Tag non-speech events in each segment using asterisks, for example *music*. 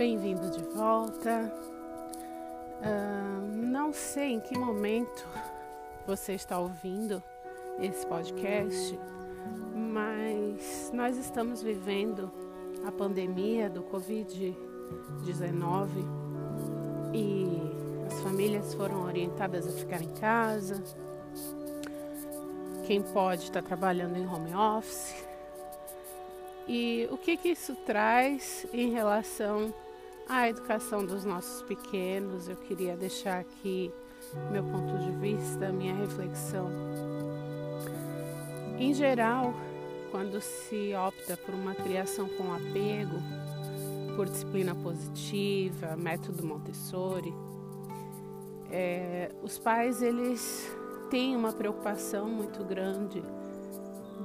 Bem-vindo de volta. Uh, não sei em que momento você está ouvindo esse podcast, mas nós estamos vivendo a pandemia do Covid-19 e as famílias foram orientadas a ficar em casa. Quem pode está trabalhando em home office. E o que, que isso traz em relação à educação dos nossos pequenos? Eu queria deixar aqui meu ponto de vista, minha reflexão. Em geral, quando se opta por uma criação com apego, por disciplina positiva, método Montessori, é, os pais eles têm uma preocupação muito grande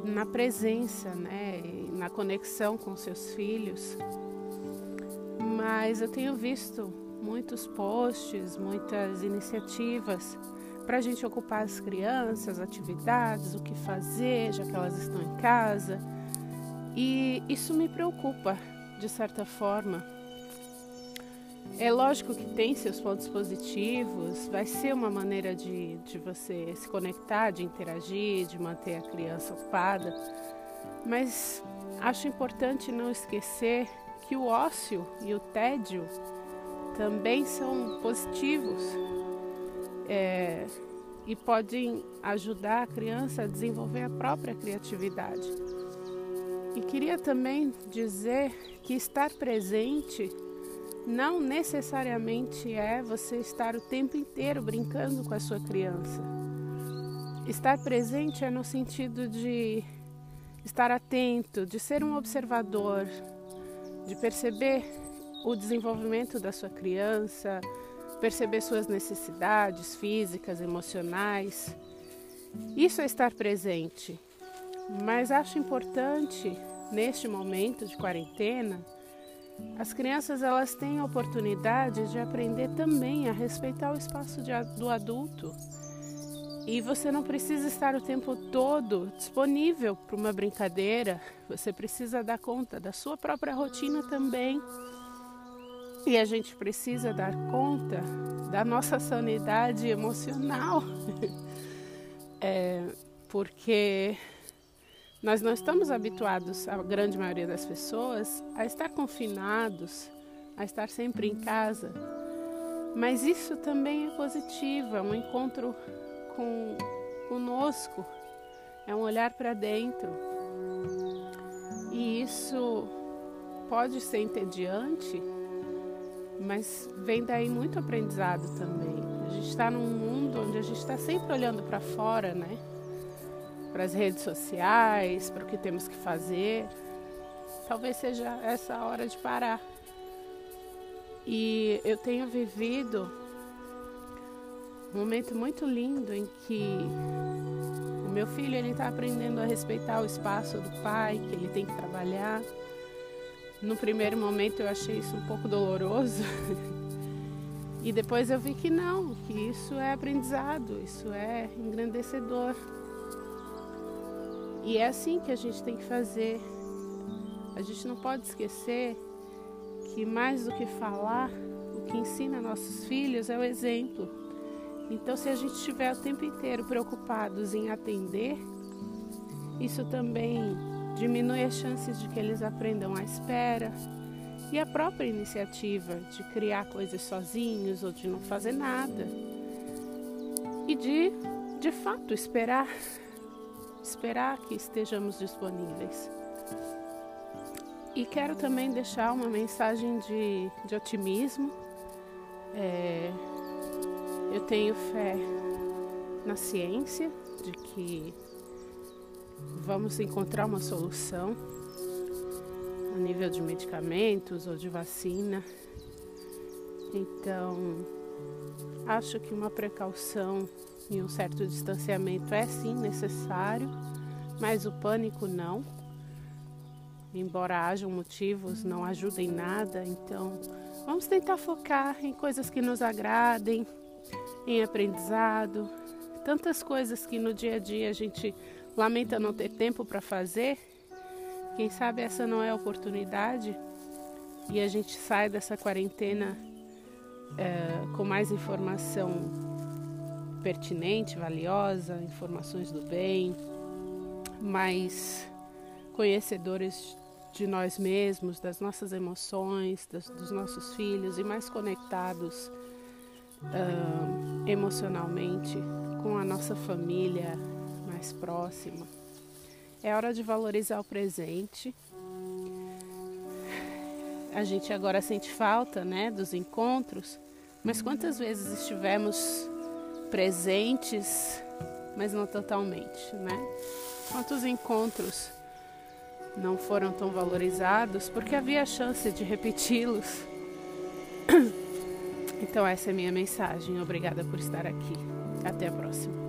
na presença, né, na conexão com seus filhos. Mas eu tenho visto muitos posts, muitas iniciativas para a gente ocupar as crianças, atividades, o que fazer, já que elas estão em casa. E isso me preocupa, de certa forma. É lógico que tem seus pontos positivos, vai ser uma maneira de, de você se conectar, de interagir, de manter a criança ocupada, mas acho importante não esquecer que o ócio e o tédio também são positivos é, e podem ajudar a criança a desenvolver a própria criatividade. E queria também dizer que estar presente não necessariamente é você estar o tempo inteiro brincando com a sua criança. Estar presente é no sentido de estar atento, de ser um observador, de perceber o desenvolvimento da sua criança, perceber suas necessidades físicas, emocionais. Isso é estar presente. Mas acho importante neste momento de quarentena, as crianças elas têm a oportunidade de aprender também a respeitar o espaço de, do adulto. E você não precisa estar o tempo todo disponível para uma brincadeira, você precisa dar conta da sua própria rotina também. E a gente precisa dar conta da nossa sanidade emocional. *laughs* é, porque nós não estamos habituados, a grande maioria das pessoas, a estar confinados, a estar sempre em casa. Mas isso também é positivo, é um encontro com conosco, é um olhar para dentro. E isso pode ser entediante, mas vem daí muito aprendizado também. A gente está num mundo onde a gente está sempre olhando para fora, né? Para as redes sociais, para o que temos que fazer. Talvez seja essa a hora de parar. E eu tenho vivido um momento muito lindo em que o meu filho ele está aprendendo a respeitar o espaço do pai, que ele tem que trabalhar no primeiro momento eu achei isso um pouco doloroso. *laughs* e depois eu vi que não, que isso é aprendizado, isso é engrandecedor. E é assim que a gente tem que fazer. A gente não pode esquecer que mais do que falar, o que ensina nossos filhos é o exemplo. Então, se a gente estiver o tempo inteiro preocupados em atender, isso também diminui as chances de que eles aprendam à espera e a própria iniciativa de criar coisas sozinhos ou de não fazer nada e de, de fato, esperar, esperar que estejamos disponíveis. E quero também deixar uma mensagem de, de otimismo. É, eu tenho fé na ciência de que vamos encontrar uma solução a nível de medicamentos ou de vacina. Então, acho que uma precaução e um certo distanciamento é sim necessário, mas o pânico não. Embora hajam motivos, não ajuda em nada, então vamos tentar focar em coisas que nos agradem, em aprendizado, tantas coisas que no dia a dia a gente lamenta não ter tempo para fazer, quem sabe essa não é a oportunidade e a gente sai dessa quarentena é, com mais informação pertinente, valiosa, informações do bem, mais conhecedores de nós mesmos, das nossas emoções, das, dos nossos filhos e mais conectados uh, emocionalmente com a nossa família mais próxima. É hora de valorizar o presente. A gente agora sente falta, né, dos encontros, mas quantas vezes estivemos presentes, mas não totalmente, né? Quantos encontros não foram tão valorizados porque havia chance de repeti-los. *coughs* Então, essa é a minha mensagem. Obrigada por estar aqui. Até a próxima.